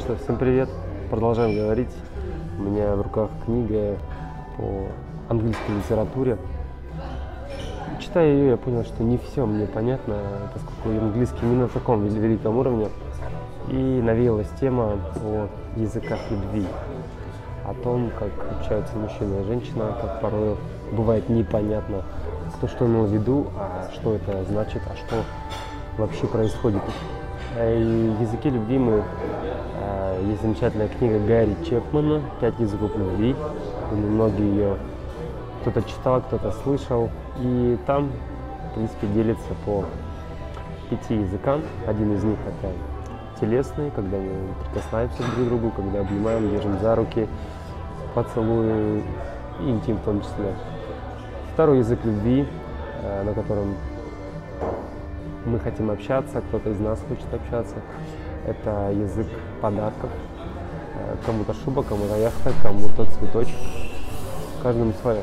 что, всем привет. Продолжаем говорить. У меня в руках книга по английской литературе. Читая ее, я понял, что не все мне понятно, поскольку английский не на таком великом уровне. И навеялась тема о языках любви, о том, как общаются мужчина и женщина, как порой бывает непонятно, кто что имел в виду, а что это значит, а что вообще происходит. Э, языки любви мы э, есть замечательная книга Гарри Чепмана «Пять языков любви». Многие ее кто-то читал, кто-то слышал. И там, в принципе, делится по пяти языкам. Один из них это телесный, когда мы прикасаемся друг к другу, когда обнимаем, держим за руки, поцелуи и интим в том числе. Второй язык любви, э, на котором мы хотим общаться, кто-то из нас хочет общаться. Это язык подарков. Э, кому-то шуба, кому-то яхта, кому-то цветочек. Каждому свое.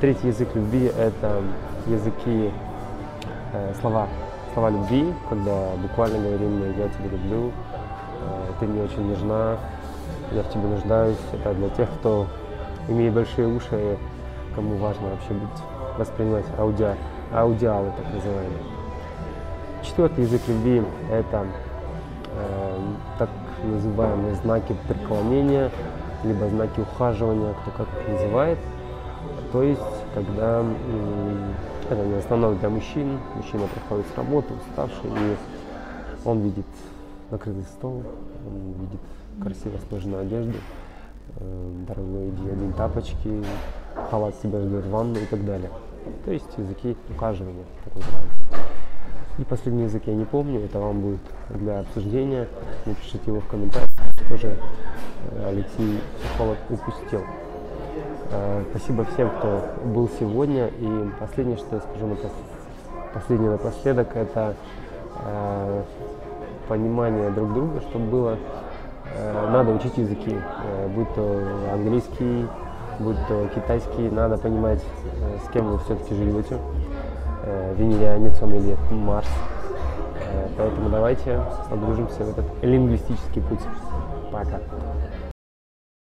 Третий язык любви – это языки, э, слова, слова любви, когда буквально говорим «я тебя люблю», э, «ты мне очень нужна», «я в тебе нуждаюсь». Это для тех, кто имеет большие уши, кому важно вообще быть, воспринимать аудио, аудиалы так называемые. Четвертый язык любви – это э, так называемые знаки преклонения, либо знаки ухаживания, кто как их называет. То есть, когда э, это не основное для мужчин, мужчина приходит с работы, уставший, и он видит накрытый стол, он видит красиво сложенную одежду, э, дорогой один тапочки, халат себя ждет, ванну и так далее. То есть языки ухаживания, так называемые. И последний язык я не помню, это вам будет для обсуждения. Напишите его в комментариях, тоже э, Алексей Сухолов упустил. Э, спасибо всем, кто был сегодня. И последнее, что я скажу напос... последнее напоследок, это э, понимание друг друга, чтобы было. Надо учить языки, будь то английский, будь то китайский, надо понимать, с кем вы все-таки живете венерианец он или Марс. Э, поэтому давайте погружимся в этот лингвистический путь. Пока.